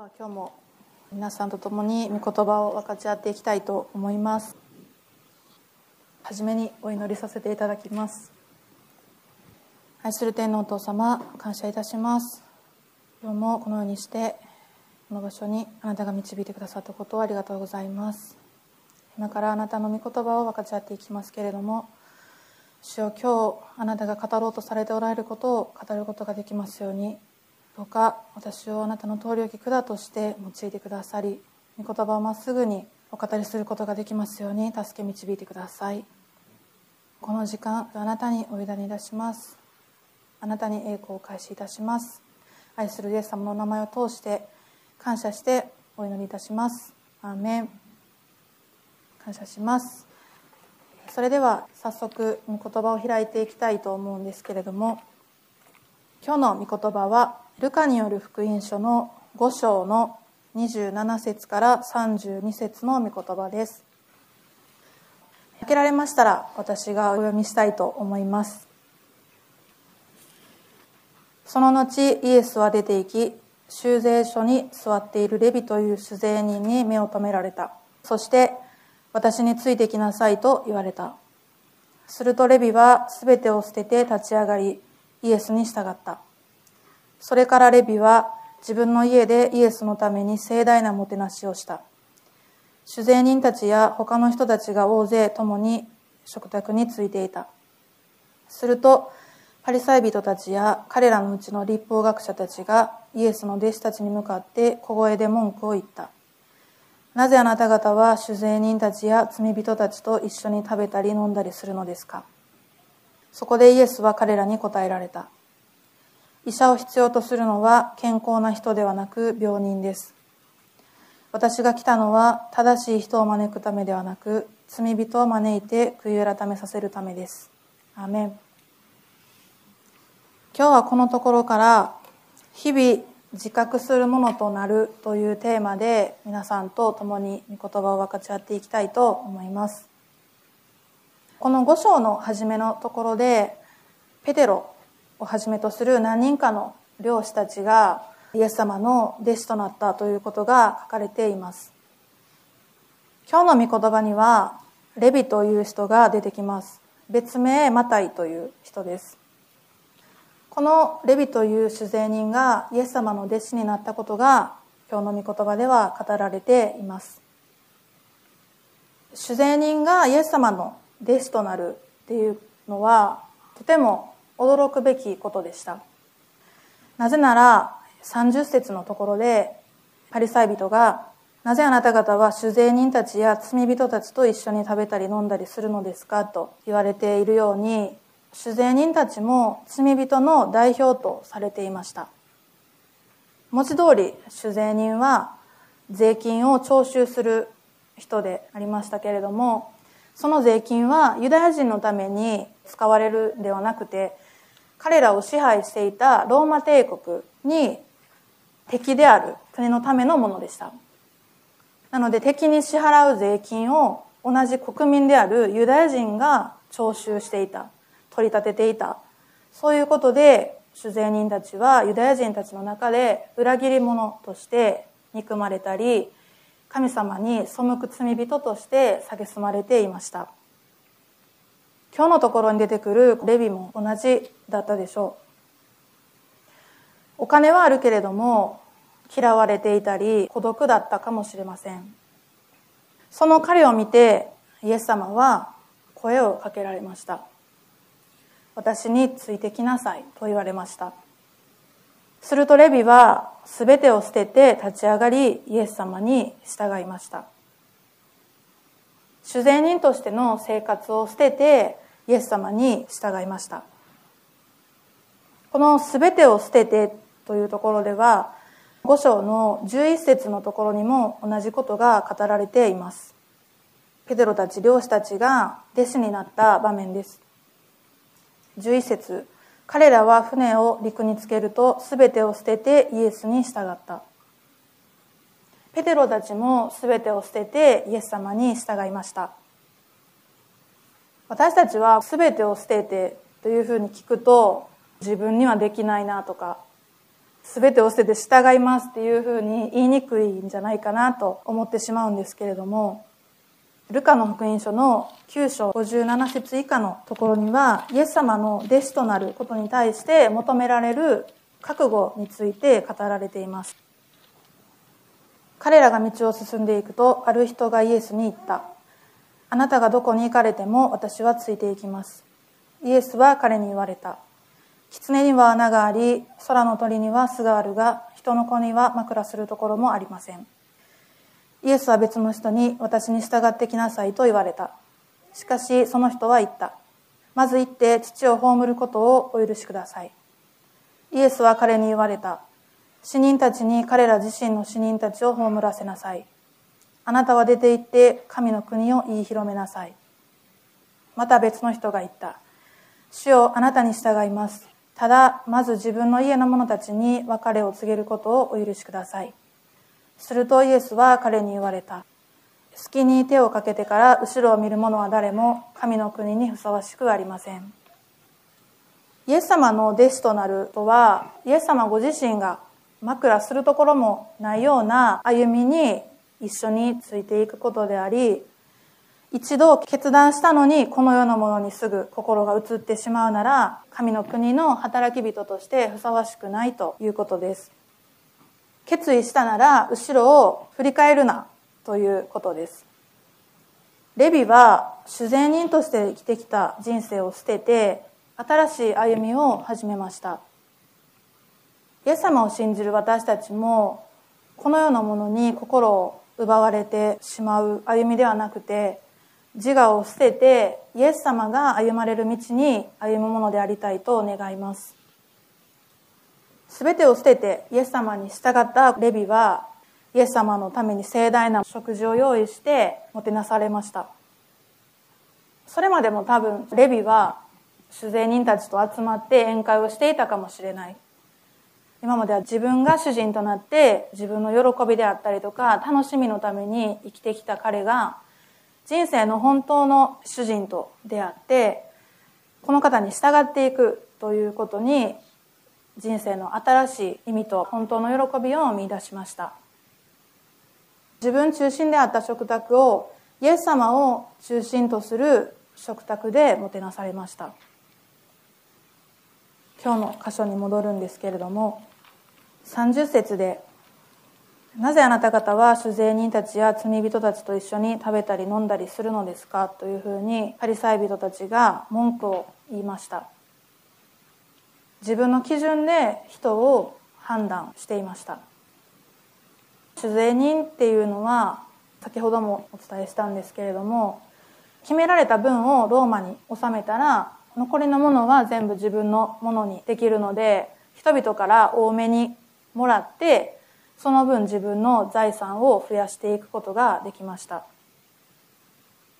は今日も皆さんと共に御言葉を分かち合っていきたいと思います。はじめにお祈りさせていただきます。愛する天のお父様感謝いたします。今日もこのようにしてこの場所にあなたが導いてくださったことをありがとうございます。今からあなたの御言葉を分かち合っていきますけれども主よ今日あなたが語ろうとされておられることを語ることができますようにどうか私をあなたの通り置き管として用いてくださり御言葉をまっすぐにお語りすることができますように助け導いてください。この時間あなたにお委ねいたします。あなたに栄光を開始いたします。愛するイエス様の名前を通して感謝してお祈りいたします。アーメン。感謝します。それでは早速御言葉を開いていきたいと思うんですけれども今日の御言葉はルカによる福音書の5章の27節から32節の御言葉です。開けられましたら私がお読みしたいと思います。その後イエスは出て行き修税所に座っているレビという酒税人に目を留められた。そして私についてきなさいと言われた。するとレビは全てを捨てて立ち上がりイエスに従った。それからレビは自分の家でイエスのために盛大なもてなしをした。酒税人たちや他の人たちが大勢共に食卓についていた。するとパリサイ人たちや彼らのうちの立法学者たちがイエスの弟子たちに向かって小声で文句を言った。なぜあなた方は酒税人たちや罪人たちと一緒に食べたり飲んだりするのですか？そこでイエスは彼らに答えられた。医者を必要とするのは健康な人ではなく病人です。私が来たのは正しい人を招くためではなく罪人を招いて悔い改めさせるためです。アメン。今日はこのところから日々自覚するものとなるというテーマで皆さんと共に御言葉を分かち合っていきたいと思います。この5章の初めのところでペテロをはじめとする何人かの漁師たちがイエス様の弟子となったということが書かれています。今日の御言葉にはレビという人が出てきます。別名マタイという人です。このレビという酒税人がイエス様の弟子になったことが今日の御言葉では語られています。酒税人がイエス様の弟子となるっていうのはとても驚くべきことでしたなぜなら30節のところでパリサイ人が「なぜあなた方は酒税人たちや罪人たちと一緒に食べたり飲んだりするのですか?」と言われているように酒税人たちも罪人の代表とされていました文字通り酒税人は税金を徴収する人でありましたけれどもその税金はユダヤ人のために使われるではなくて彼らを支配していたローマ帝国に敵である国のためのものでした。なので敵に支払う税金を同じ国民であるユダヤ人が徴収していた取り立てていた。そういうことで主税人たちはユダヤ人たちの中で裏切り者として憎まれたり神様に背く罪人として蔑まれていました。今日のところに出てくるレビも同じだったでしょう。お金はあるけれども嫌われていたり孤独だったかもしれません。その彼を見てイエス様は声をかけられました。私についてきなさいと言われました。するとレビは全てを捨てて立ち上がりイエス様に従いました。主税人としての生活を捨ててイエス様に従いました。この全てを捨ててというところでは5章の11節のところにも同じことが語られています。ペテロたち漁師たちが弟子になった場面です。11節。彼らは船を陸につけると全てを捨ててイエスに従った。ペテロたちも全てを捨ててイエス様に従いました。私たちは全てを捨ててというふうに聞くと自分にはできないなとか全てを捨てて従いますっていうふうに言いにくいんじゃないかなと思ってしまうんですけれども、ルカの福音書の9章57節以下のところには、イエス様の弟子となることに対して求められる覚悟について語られています。彼らが道を進んでいくと、ある人がイエスに言った。あなたがどこに行かれても私はついていきます。イエスは彼に言われた。狐には穴があり、空の鳥には巣があるが、人の子には枕するところもありません。イエスは別の人に私に従ってきなさいと言われた。しかしその人は言った。まず行って父を葬ることをお許しください。イエスは彼に言われた。死人たちに彼ら自身の死人たちを葬らせなさい。あなたは出て行って神の国を言い広めなさい。また別の人が言った。主よあなたに従います。ただ、まず自分の家の者たちに別れを告げることをお許しください。するとイエスは彼に言われた。隙に手をかけてから後ろを見る者は誰も神の国にふさわしくありません。イエス様の弟子となるとは、イエス様ご自身が枕するところもないような歩みに一緒についていくことであり、一度決断したのにこの世のものにすぐ心が移ってしまうなら神の国の働き人としてふさわしくないということです決意したなら後ろを振り返るなということです。レビは主善人として生きてきた人生を捨てて新しい歩みを始めました。イエス様を信じる私たちもこの世のものに心を奪われてしまう歩みではなくて自我を捨ててイエス様が歩まれる道に歩むものでありたいと願います。全てを捨ててイエス様に従ったレビはイエス様のために盛大な食事を用意してもてなされました。それまでも多分レビは主税人たちと集まって宴会をしていたかもしれない。今までは自分が主人となって自分の喜びであったりとか楽しみのために生きてきた彼が人生の本当の主人と出会ってこの方に従っていくということに人生の新しい意味と本当の喜びを見出しました。自分中心であった食卓をイエス様を中心とする食卓でもてなされました。今日の箇所に戻るんですけれども30節でなぜあなた方は主税人たちや罪人たちと一緒に食べたり飲んだりするのですかというふうにパリサイ人たちが文句を言いました。自分の基準で人を判断していました。主税人っていうのは先ほどもお伝えしたんですけれども決められた分をローマに納めたら残りのものは全部自分のものにできるので人々から多めにもらってその分自分の財産を増やしていくことができました。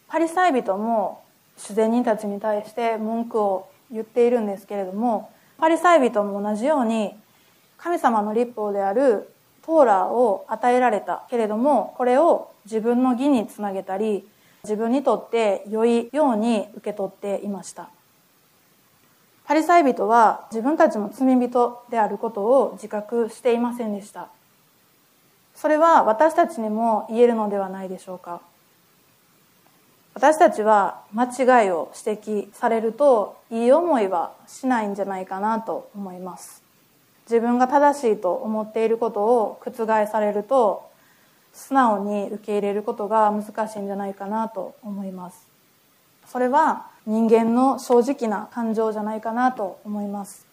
パリサイ人も主善人たちに対して文句を言っているんですけれどもパリサイ人も同じように神様の立法であるトーラーを与えられたけれどもこれを自分の義につなげたり自分にとって良いように受け取っていました。パリサイ人は自分たちも罪人であることを自覚していませんでした。それは私たちにも言えるのではないでしょうか。私たちは間違いを指摘されるといい思いはしないんじゃないかなと思います。自分が正しいと思っていることを覆されると素直に受け入れることが難しいんじゃないかなと思います。それは人間の正直な感情じゃないかなと思います。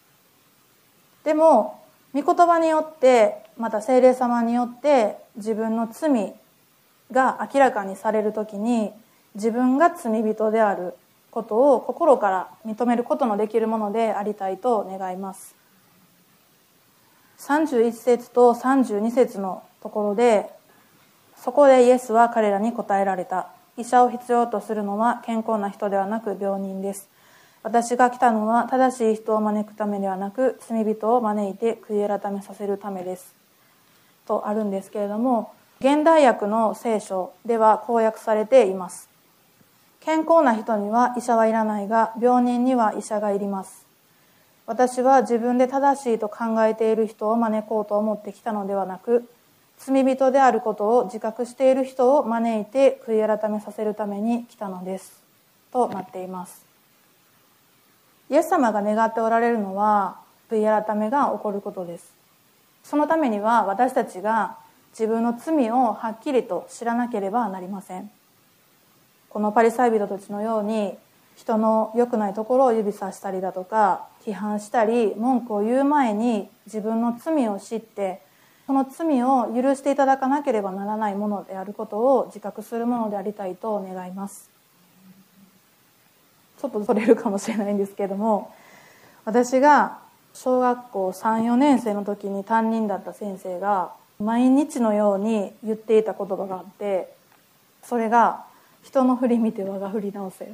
でも御言葉によってまた精霊様によって自分の罪が明らかにされる時に自分が罪人であることを心から認めることのできるものでありたいと願います。31節と32節のところでそこでイエスは彼らに答えられた。医者を必要とするのは健康な人ではなく病人です。私が来たのは正しい人を招くためではなく罪人を招いて悔い改めさせるためです。とあるんですけれども現代訳の聖書では公約されています。健康な人には医者はいらないが病人には医者がいります。私は自分で正しいと考えている人を招こうと思ってきたのではなく罪人であることを自覚している人を招いて悔い改めさせるために来たのです。となっています。イエス様が願っておられるのは悔い改めが起こることです。そのためには私たちが自分の罪をはっきりと知らなければなりません。このパリサイ人たちのように人の良くないところを指さしたりだとか批判したり文句を言う前に自分の罪を知ってその罪を許していただかなければならないものであることを自覚するものでありたいと願います。ちょっとそれるかもしれないんですけれども私が小学校34年生の時に担任だった先生が毎日のように言っていた言葉があってそれが「人の振り見て我が振り直せ」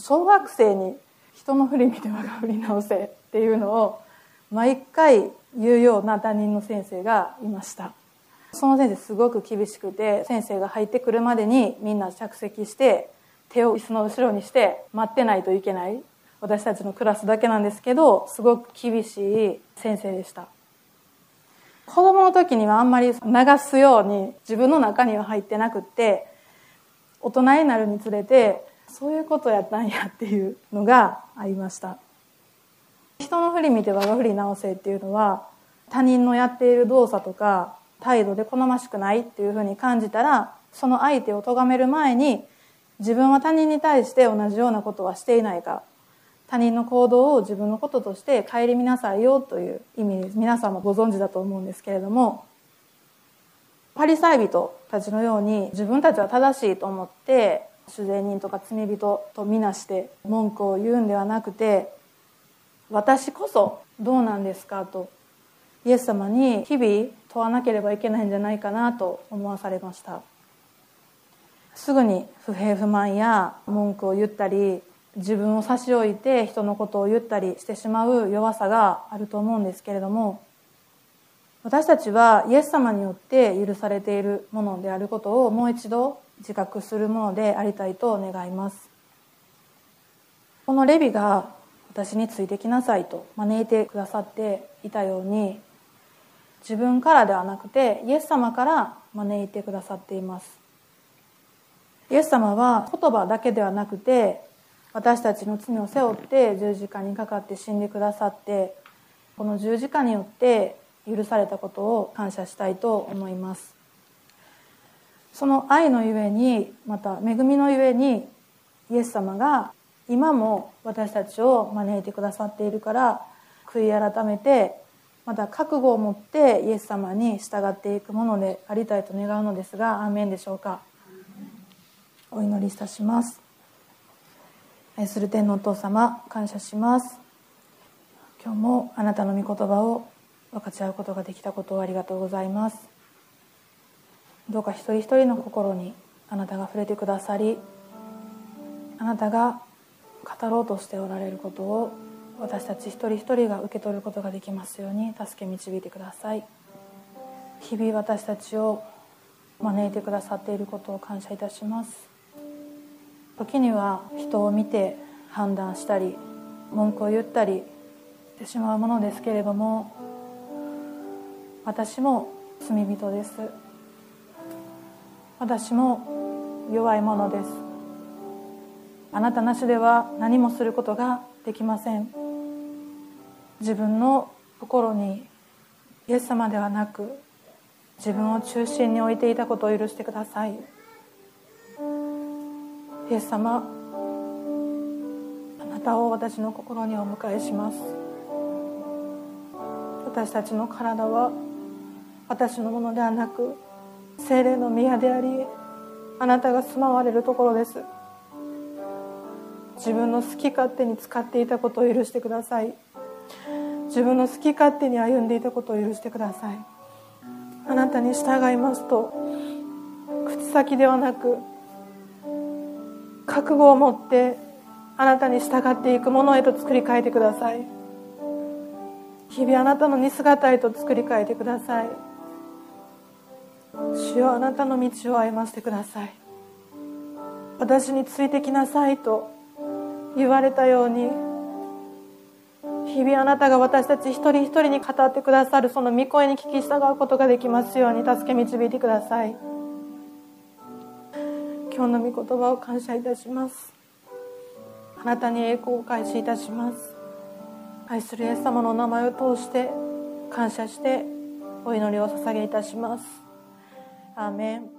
小学生に人の振り見て我が振り直せっていうのを毎回言うような担任の先生がいました。その先生すごく厳しくて先生が入ってくるまでにみんな着席して手を椅子の後ろにして待ってないといけない。私たちのクラスだけなんですけどすごく厳しい先生でした。子供の時にはあんまり流すように自分の中には入ってなくって大人になるにつれてそういうことやったんやっていうのがありました。人の振り見て我が振り直せっていうのは他人のやっている動作とか態度で好ましくないっていうふうに感じたらその相手を咎める前に自分は他人に対して同じようなことはしていないか他人の行動を自分のこととして顧みなさいよという意味で皆さんもご存知だと思うんですけれどもパリサイ人たちのように自分たちは正しいと思って主税人とか罪人とみなして文句を言うんではなくて私こそどうなんですかとイエス様に日々問わなければいけないんじゃないかなと思わされました。すぐに不平不満や文句を言ったり自分を差し置いて人のことを言ったりしてしまう弱さがあると思うんですけれども私たちはイエス様によって許されているものであることをもう一度自覚するものでありたいと願います。このレビが私についてきなさいと招いてくださっていたように自分からではなくてイエス様から招いてくださっています。イエス様は言葉だけではなくて私たちの罪を背負って十字架にかかって死んでくださってこの十字架によって許されたことを感謝したいと思います。その愛のゆえにまた恵みのゆえにイエス様が今も私たちを招いてくださっているから悔い改めてまた覚悟を持ってイエス様に従っていくものでありたいと願うのですがアーメンでしょうか。お祈りいたします。愛する天のお父様感謝します。今日もあなたの御言葉を分かち合うことができたことをありがとうございます。どうか一人一人の心にあなたが触れてくださりあなたが語ろうとしておられることを私たち一人一人が受け取ることができますように助け導いてください。日々私たちを招いてくださっていることを感謝いたします。時には人を見て判断したり文句を言ったりしてしまうものですけれども私も罪人です。私も弱いものです。あなたなしでは何もすることができません。自分の心にイエス様ではなく自分を中心に置いていたことを許してください。イエス様あなたを私の心にお迎えします。私たちの体は私のものではなく精霊の宮でありあなたが住まわれるところです。自分の好き勝手に使っていたことを許してください。自分の好き勝手に歩んでいたことを許してください。あなたに従いますと口先ではなく覚悟を持ってあなたに従っていくものへと作り変えてください。日々あなたの似姿へと作り変えてください。主よあなたの道を歩ませてください。私についてきなさいと言われたように日々あなたが私たち一人一人に語ってくださるその御声に聞き従うことができますように助け導いてください。今日の御言葉を感謝いたします。あなたに栄光を開始いたします。愛するイエス様のお名前を通して感謝してお祈りを捧げいたします。アーメン